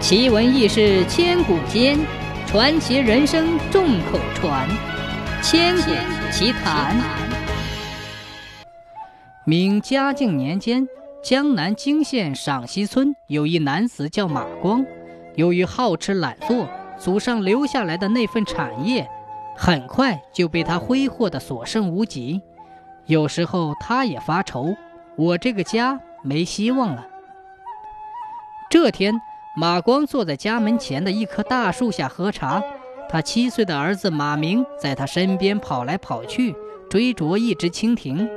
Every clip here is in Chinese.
奇闻异事千古间，传奇人生众口传。千古奇谈。明嘉靖年间，江南泾县赏溪村有一男子叫马光，由于好吃懒做，祖上留下来的那份产业，很快就被他挥霍的所剩无几。有时候他也发愁，我这个家没希望了。这天，马光坐在家门前的一棵大树下喝茶，他七岁的儿子马明在他身边跑来跑去，追逐一只蜻蜓。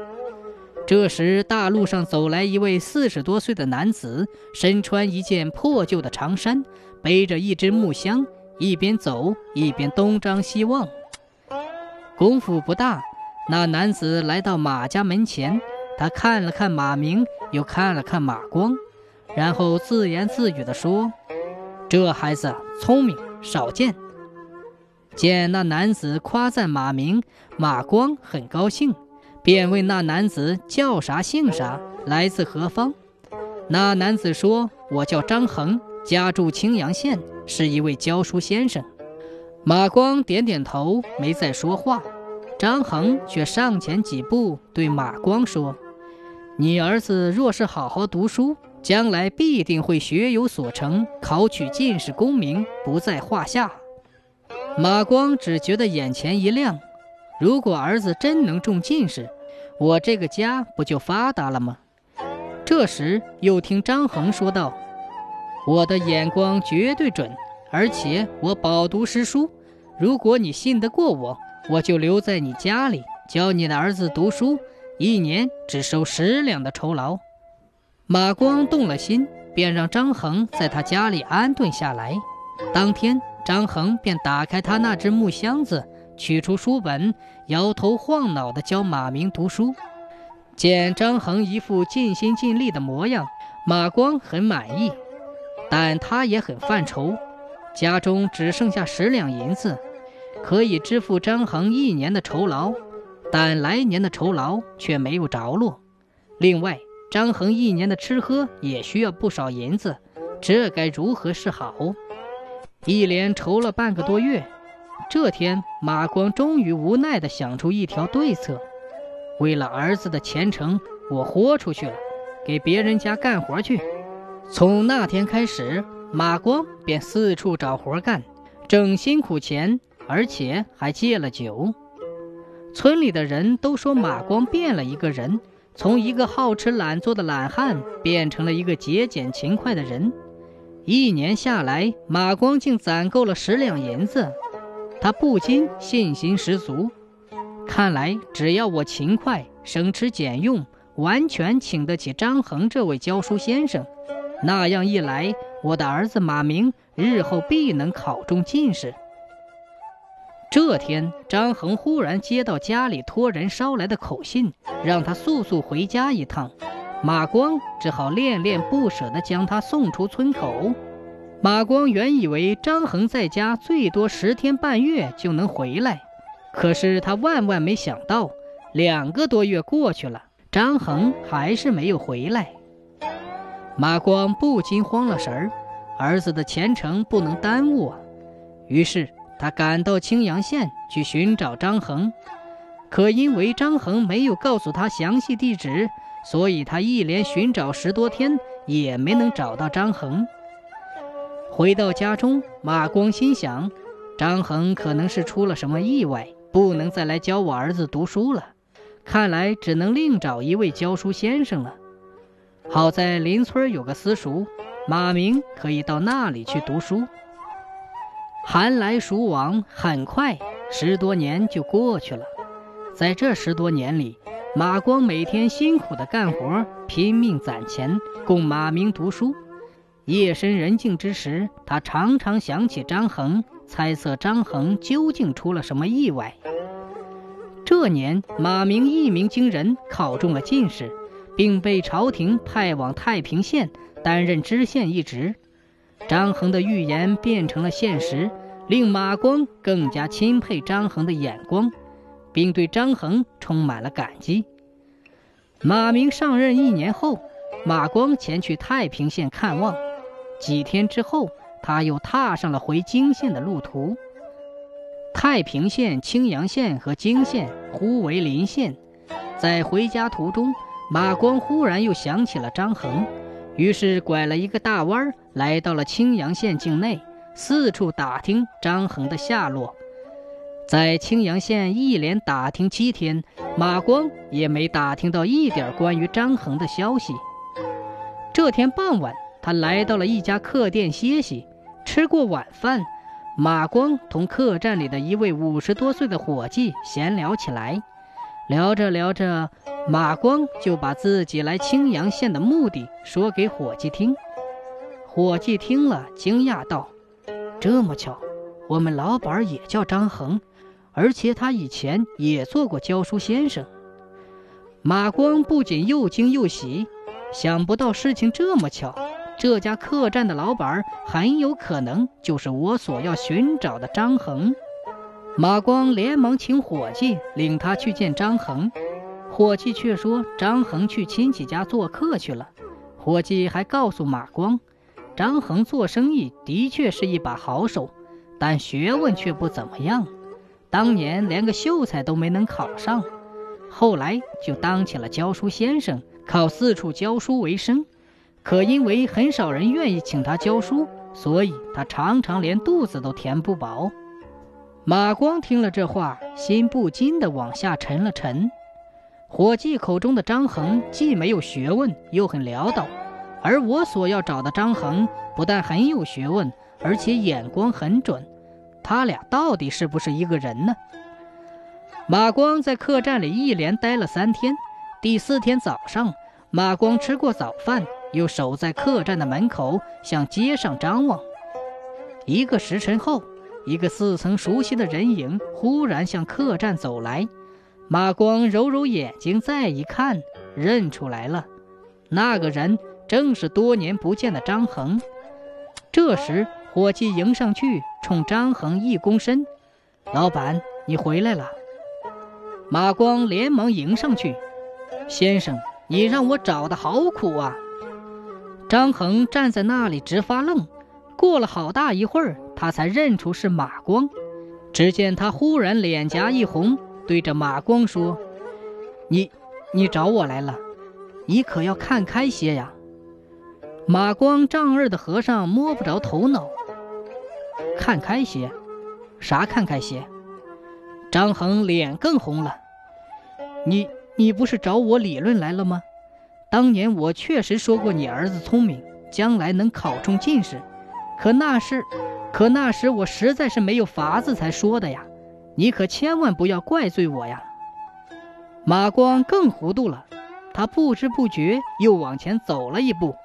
这时，大路上走来一位四十多岁的男子，身穿一件破旧的长衫，背着一只木箱，一边走一边东张西望。功夫不大。那男子来到马家门前，他看了看马明，又看了看马光，然后自言自语地说：“这孩子聪明，少见。”见那男子夸赞马明，马光很高兴，便问那男子叫啥姓啥，来自何方。那男子说：“我叫张衡，家住青阳县，是一位教书先生。”马光点点头，没再说话。张衡却上前几步，对马光说：“你儿子若是好好读书，将来必定会学有所成，考取进士功名不在话下。”马光只觉得眼前一亮，如果儿子真能中进士，我这个家不就发达了吗？这时又听张衡说道：“我的眼光绝对准，而且我饱读诗书，如果你信得过我。”我就留在你家里教你的儿子读书，一年只收十两的酬劳。马光动了心，便让张衡在他家里安顿下来。当天，张衡便打开他那只木箱子，取出书本，摇头晃脑地教马明读书。见张衡一副尽心尽力的模样，马光很满意，但他也很犯愁，家中只剩下十两银子。可以支付张衡一年的酬劳，但来年的酬劳却没有着落。另外，张衡一年的吃喝也需要不少银子，这该如何是好？一连愁了半个多月，这天马光终于无奈地想出一条对策：为了儿子的前程，我豁出去了，给别人家干活去。从那天开始，马光便四处找活干，挣辛苦钱。而且还戒了酒。村里的人都说马光变了一个人，从一个好吃懒做的懒汉变成了一个节俭勤快的人。一年下来，马光竟攒够了十两银子，他不禁信心十足。看来只要我勤快、省吃俭用，完全请得起张衡这位教书先生，那样一来，我的儿子马明日后必能考中进士。这天，张衡忽然接到家里托人捎来的口信，让他速速回家一趟。马光只好恋恋不舍地将他送出村口。马光原以为张衡在家最多十天半月就能回来，可是他万万没想到，两个多月过去了，张衡还是没有回来。马光不禁慌了神儿，儿子的前程不能耽误啊！于是。他赶到青阳县去寻找张衡，可因为张衡没有告诉他详细地址，所以他一连寻找十多天也没能找到张衡。回到家中，马光心想，张衡可能是出了什么意外，不能再来教我儿子读书了。看来只能另找一位教书先生了。好在邻村有个私塾，马明可以到那里去读书。寒来暑往，很快十多年就过去了。在这十多年里，马光每天辛苦的干活，拼命攒钱，供马明读书。夜深人静之时，他常常想起张衡，猜测张衡究竟出了什么意外。这年，马明一鸣惊人，考中了进士，并被朝廷派往太平县担任知县一职。张衡的预言变成了现实，令马光更加钦佩张衡的眼光，并对张衡充满了感激。马明上任一年后，马光前去太平县看望。几天之后，他又踏上了回泾县的路途。太平县、青阳县和泾县互为邻县，在回家途中，马光忽然又想起了张衡，于是拐了一个大弯儿，来到了青阳县境内，四处打听张衡的下落。在青阳县一连打听七天，马光也没打听到一点关于张衡的消息。这天傍晚，他来到了一家客店歇息，吃过晚饭。马光同客栈里的一位五十多岁的伙计闲聊起来，聊着聊着，马光就把自己来青阳县的目的说给伙计听。伙计听了，惊讶道：“这么巧，我们老板也叫张衡，而且他以前也做过教书先生。”马光不仅又惊又喜，想不到事情这么巧。这家客栈的老板很有可能就是我所要寻找的张衡。马光连忙请伙计领他去见张衡，伙计却说张衡去亲戚家做客去了。伙计还告诉马光，张衡做生意的确是一把好手，但学问却不怎么样，当年连个秀才都没能考上，后来就当起了教书先生，靠四处教书为生。可因为很少人愿意请他教书，所以他常常连肚子都填不饱。马光听了这话，心不禁地往下沉了沉。伙计口中的张衡既没有学问，又很潦倒，而我所要找的张衡不但很有学问，而且眼光很准。他俩到底是不是一个人呢？马光在客栈里一连待了三天，第四天早上，马光吃过早饭。又守在客栈的门口，向街上张望。一个时辰后，一个似曾熟悉的人影忽然向客栈走来。马光揉揉眼睛，再一看，认出来了，那个人正是多年不见的张衡。这时，伙计迎上去，冲张衡一躬身：“老板，你回来了。”马光连忙迎上去：“先生，你让我找的好苦啊！”张衡站在那里直发愣，过了好大一会儿，他才认出是马光。只见他忽然脸颊一红，对着马光说：“你，你找我来了，你可要看开些呀！”马光丈二的和尚摸不着头脑：“看开些，啥看开些？”张衡脸更红了：“你，你不是找我理论来了吗？”当年我确实说过你儿子聪明，将来能考中进士，可那是，可那时我实在是没有法子才说的呀，你可千万不要怪罪我呀。马光更糊涂了，他不知不觉又往前走了一步，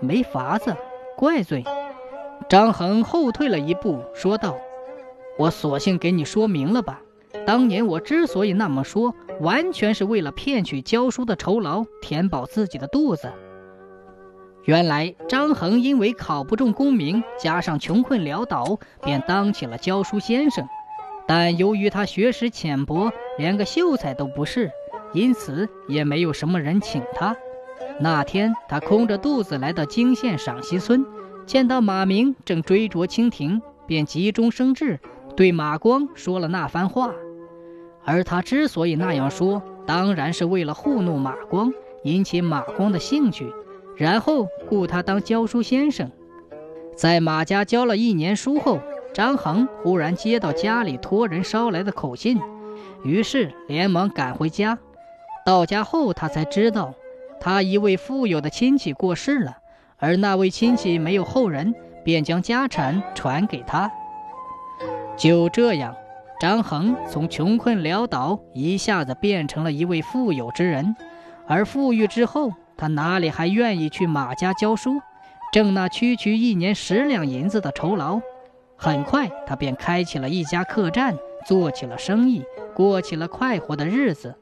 没法子，怪罪。张衡后退了一步，说道：“我索性给你说明了吧。”当年我之所以那么说，完全是为了骗取教书的酬劳，填饱自己的肚子。原来张衡因为考不中功名，加上穷困潦倒，便当起了教书先生。但由于他学识浅薄，连个秀才都不是，因此也没有什么人请他。那天他空着肚子来到泾县赏溪村，见到马明正追逐蜻蜓，便急中生智，对马光说了那番话。而他之所以那样说，当然是为了糊弄马光，引起马光的兴趣，然后雇他当教书先生。在马家教了一年书后，张衡忽然接到家里托人捎来的口信，于是连忙赶回家。到家后，他才知道，他一位富有的亲戚过世了，而那位亲戚没有后人，便将家产传给他。就这样。张衡从穷困潦倒一下子变成了一位富有之人，而富裕之后，他哪里还愿意去马家教书，挣那区区一年十两银子的酬劳？很快，他便开起了一家客栈，做起了生意，过起了快活的日子，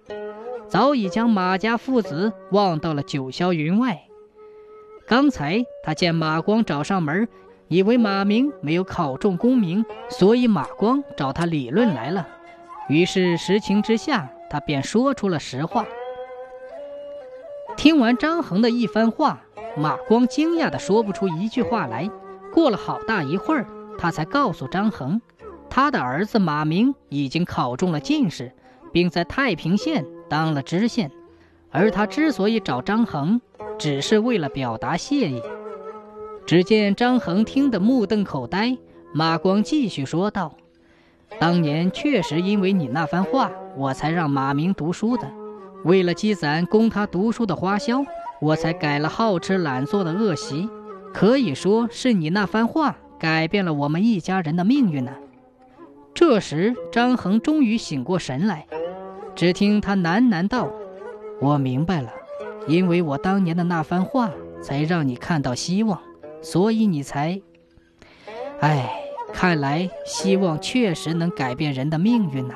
早已将马家父子忘到了九霄云外。刚才他见马光找上门。以为马明没有考中功名，所以马光找他理论来了。于是实情之下，他便说出了实话。听完张衡的一番话，马光惊讶的说不出一句话来，过了好大一会儿，他才告诉张衡，他的儿子马明已经考中了进士，并在太平县当了知县。而他之所以找张衡，只是为了表达谢意。只见张衡听得目瞪口呆，马光继续说道：“当年确实因为你那番话，我才让马明读书的。为了积攒供他读书的花销，我才改了好吃懒做的恶习。可以说是你那番话改变了我们一家人的命运呢。”这时，张衡终于醒过神来，只听他喃喃道。我明白了，因为我当年的那番话，才让你看到希望，所以你才……哎，看来希望确实能改变人的命运呐。